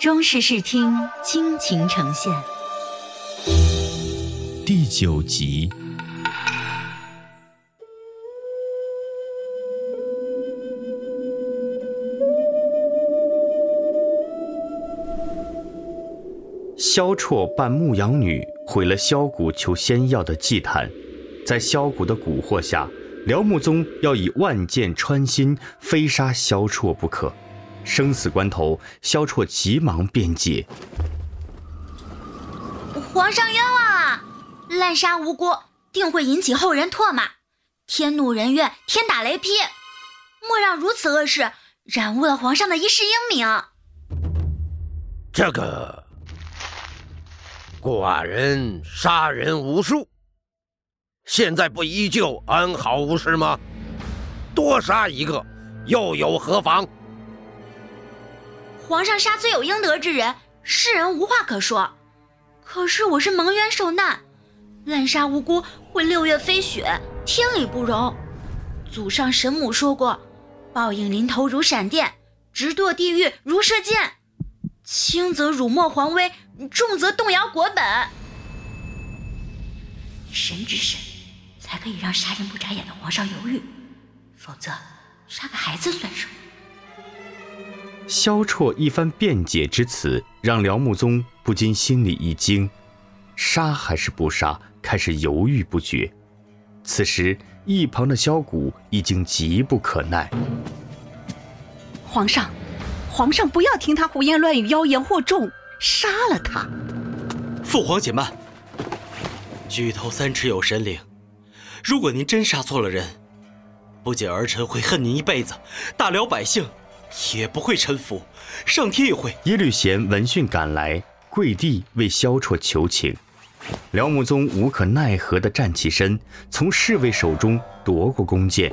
中式视听倾情呈现，第九集。萧绰扮牧羊女，毁了萧谷求仙药的祭坛，在萧谷的蛊惑下，辽穆宗要以万箭穿心，非杀萧绰不可。生死关头，萧绰急忙辩解：“皇上冤枉啊！滥杀无辜，定会引起后人唾骂，天怒人怨，天打雷劈，莫让如此恶事染污了皇上的一世英名。”这个。寡人杀人无数，现在不依旧安好无事吗？多杀一个又有何妨？皇上杀罪有应得之人，世人无话可说。可是我是蒙冤受难，滥杀无辜会六月飞雪，天理不容。祖上神母说过，报应临头如闪电，直堕地狱如射箭。轻则辱没皇威，重则动摇国本。神之神，才可以让杀人不眨眼的皇上犹豫，否则杀个孩子算什么？萧绰一番辩解之词，让辽穆宗不禁心里一惊，杀还是不杀，开始犹豫不决。此时，一旁的萧谷已经急不可耐。皇上。皇上不要听他胡言乱语、妖言惑众，杀了他！父皇且慢，举头三尺有神灵。如果您真杀错了人，不仅儿臣会恨您一辈子，大辽百姓也不会臣服，上天也会。耶律贤闻讯赶来，跪地为萧绰求情。辽穆宗无可奈何地站起身，从侍卫手中夺过弓箭。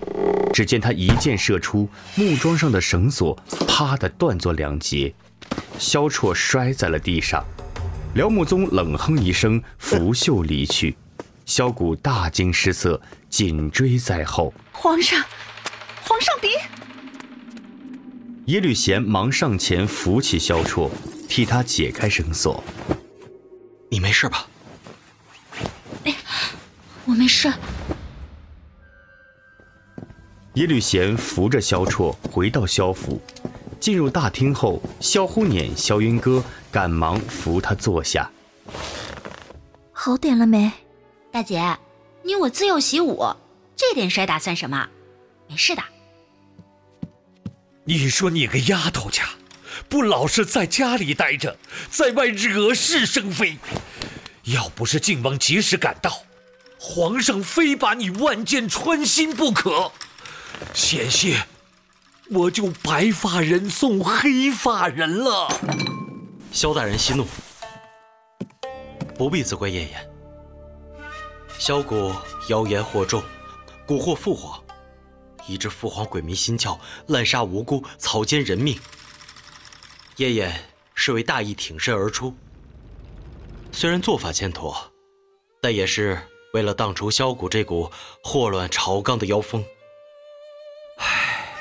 只见他一箭射出，木桩上的绳索啪的断作两截，萧绰摔在了地上。辽穆宗冷哼一声，拂袖离去。萧谷大惊失色，紧追在后。皇上，皇上别！耶律贤忙上前扶起萧绰，替他解开绳索。你没事吧？哎，我没事。耶律贤扶着萧绰回到萧府，进入大厅后，萧呼撵、萧云歌赶忙扶他坐下。好点了没，大姐？你我自幼习武，这点摔打算什么？没事的。你说你个丫头家，不老实在家里待着，在外惹是生非。要不是靖王及时赶到，皇上非把你万箭穿心不可。险些，我就白发人送黑发人了。萧大人息怒，不必责怪燕燕。萧谷妖言惑众，蛊惑父皇，以致父皇鬼迷心窍，滥杀无辜，草菅人命。燕燕是为大义挺身而出，虽然做法欠妥，但也是为了荡除萧谷这股祸乱朝纲的妖风。唉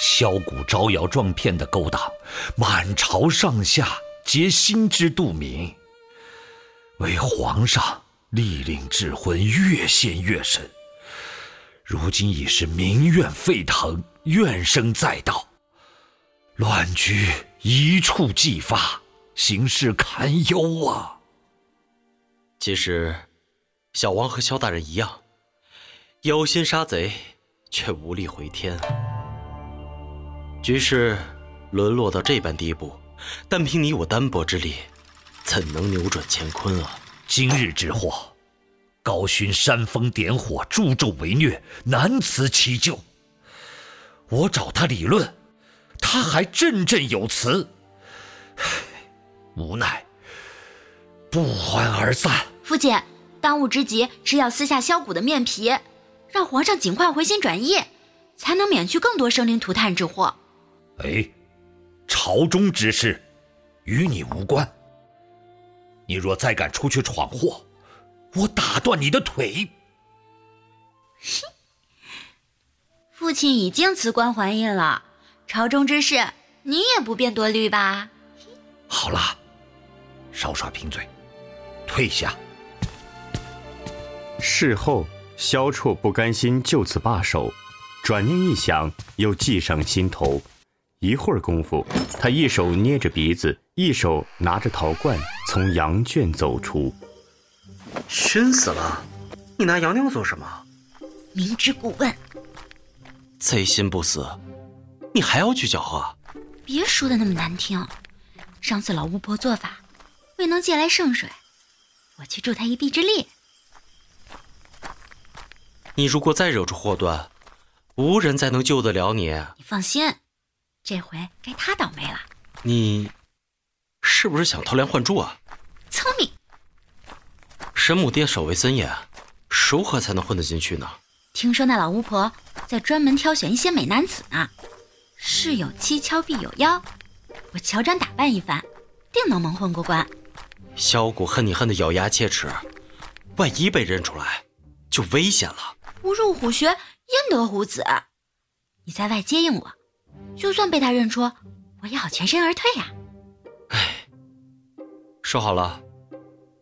萧谷招摇撞骗的勾当，满朝上下皆心知肚明。为皇上立令智昏，越陷越深。如今已是民怨沸腾，怨声载道，乱局一触即发，形势堪忧啊！其实，小王和萧大人一样，有心杀贼，却无力回天。局势沦落到这般地步，单凭你我单薄之力，怎能扭转乾坤啊？今日之祸，高勋煽风点火，助纣为虐，难辞其咎。我找他理论，他还振振有词。无奈，不欢而散。父亲，当务之急是要撕下萧谷的面皮，让皇上尽快回心转意，才能免去更多生灵涂炭之祸。哎，朝中之事，与你无关。你若再敢出去闯祸，我打断你的腿！父亲已经辞官还印了，朝中之事你也不便多虑吧？好了，少耍贫嘴，退下。事后，萧绰不甘心就此罢手，转念一想，又计上心头。一会儿功夫，他一手捏着鼻子，一手拿着陶罐，从羊圈走出。熏死了！你拿羊尿做什么？明知故问。贼心不死，你还要去搅和？别说的那么难听。上次老巫婆做法，未能借来圣水，我去助她一臂之力。你如果再惹出祸端，无人再能救得了你。你放心，这回该他倒霉了。你是不是想偷梁换柱啊？聪明。神母殿守卫森严，如何才能混得进去呢？听说那老巫婆在专门挑选一些美男子呢。事有蹊跷，必有妖。我乔装打扮一番，定能蒙混过关。萧谷恨你恨得咬牙切齿，万一被认出来，就危险了。不入虎穴，焉得虎子？你在外接应我，就算被他认出，我也好全身而退呀。唉，说好了，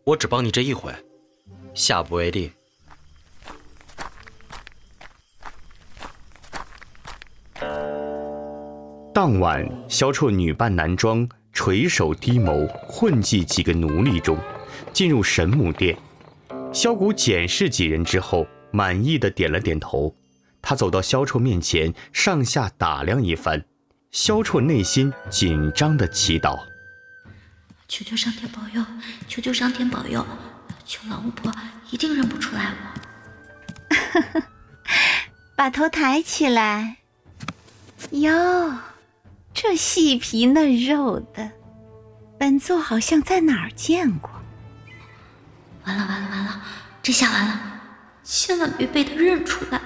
我只帮你这一回，下不为例。当晚，萧绰女扮男装，垂首低眸，混迹几个奴隶中，进入神母殿。萧谷检视几人之后，满意的点了点头。他走到萧绰面前，上下打量一番。萧绰内心紧张的祈祷：“求求上天保佑，求求上天保佑，求老巫婆一定认不出来我。”把头抬起来，哟。这细皮嫩肉的，本座好像在哪儿见过。完了完了完了，这下完了，千万别被他认出来。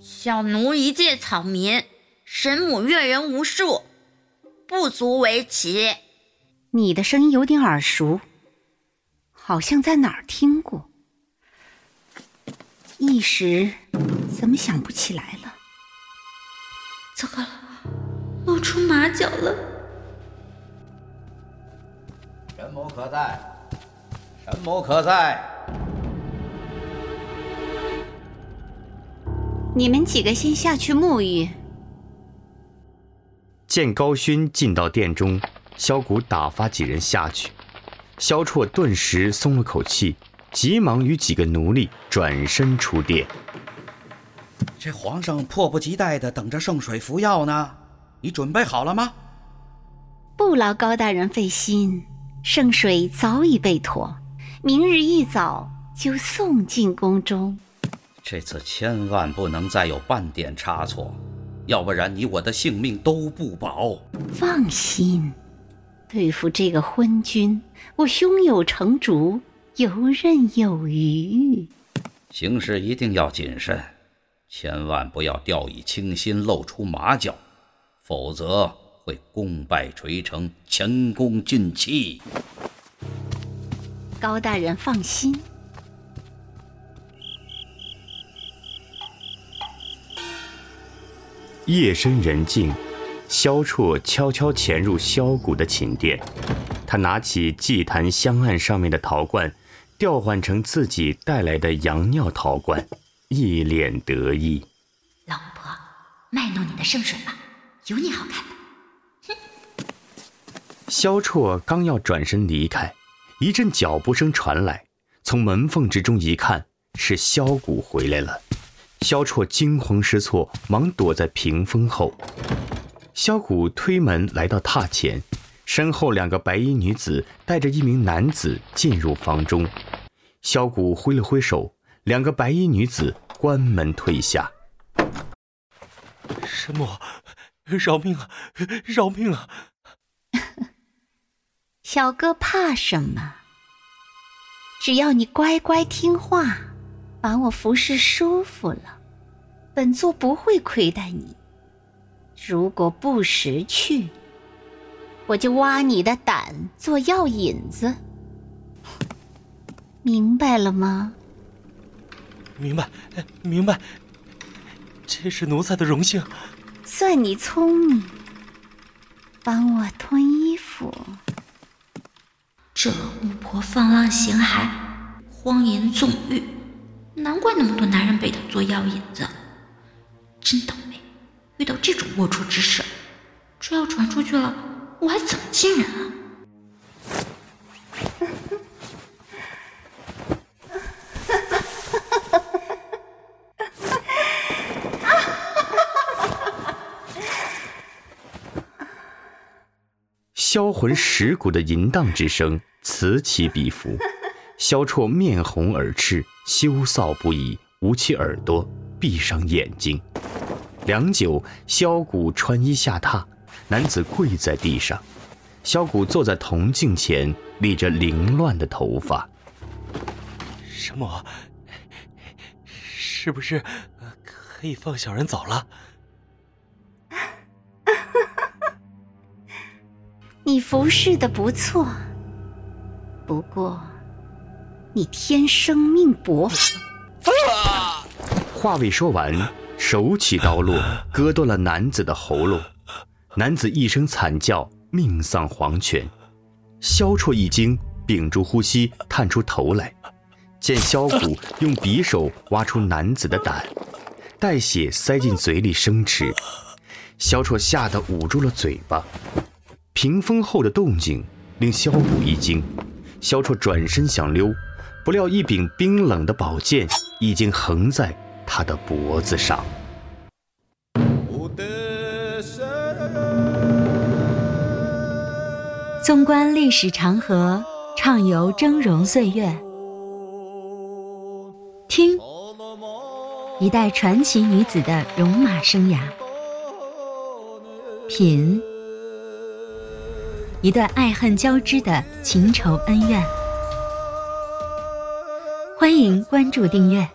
小奴一介草民，神母阅人无数，不足为奇。你的声音有点耳熟，好像在哪儿听过，一时怎么想不起来了？糟糕了！露出马脚了！神母可在？神母可在？你们几个先下去沐浴。见高勋进到殿中，萧谷打发几人下去。萧绰顿时松了口气，急忙与几个奴隶转身出殿。这皇上迫不及待的等着圣水服药呢。你准备好了吗？不劳高大人费心，圣水早已备妥，明日一早就送进宫中。这次千万不能再有半点差错，要不然你我的性命都不保。放心，对付这个昏君，我胸有成竹，游刃有余。行事一定要谨慎，千万不要掉以轻心，露出马脚。否则会功败垂成，前功尽弃。高大人放心。夜深人静，萧绰悄悄潜入萧谷的寝殿。他拿起祭坛香案上面的陶罐，调换成自己带来的羊尿陶罐，一脸得意。老婆，卖弄你的圣水吧。有你好看的！哼。萧绰刚要转身离开，一阵脚步声传来，从门缝之中一看，是萧谷回来了。萧绰惊慌失措，忙躲在屏风后。萧谷推门来到榻前，身后两个白衣女子带着一名男子进入房中。萧谷挥了挥手，两个白衣女子关门退下。神母。饶命啊！饶命啊！小哥怕什么？只要你乖乖听话，把我服侍舒服了，本座不会亏待你。如果不识趣，我就挖你的胆做药引子。明白了吗？明白，明白。这是奴才的荣幸。算你聪明，帮我脱衣服。这巫婆放浪形骸，荒淫纵欲，难怪那么多男人被她做药引子。真倒霉，遇到这种龌龊之事，这要传出去了，我还怎么见人啊？销魂蚀骨的淫荡之声此起彼伏，萧绰面红耳赤，羞臊不已，捂起耳朵，闭上眼睛。良久，萧骨穿衣下榻，男子跪在地上，萧骨坐在铜镜前，理着凌乱的头发。神母，是不是可以放小人走了？你服侍的不错，不过你天生命薄。话未说完，手起刀落，割断了男子的喉咙。男子一声惨叫，命丧黄泉。萧绰一惊，屏住呼吸，探出头来，见萧骨用匕首挖出男子的胆，带血塞进嘴里生吃。萧绰吓得捂住了嘴巴。屏风后的动静令萧骨一惊，萧绰转身想溜，不料一柄冰冷的宝剑已经横在他的脖子上。纵观历史长河，畅游峥嵘岁月，听一代传奇女子的戎马生涯，品。一段爱恨交织的情仇恩怨，欢迎关注订阅。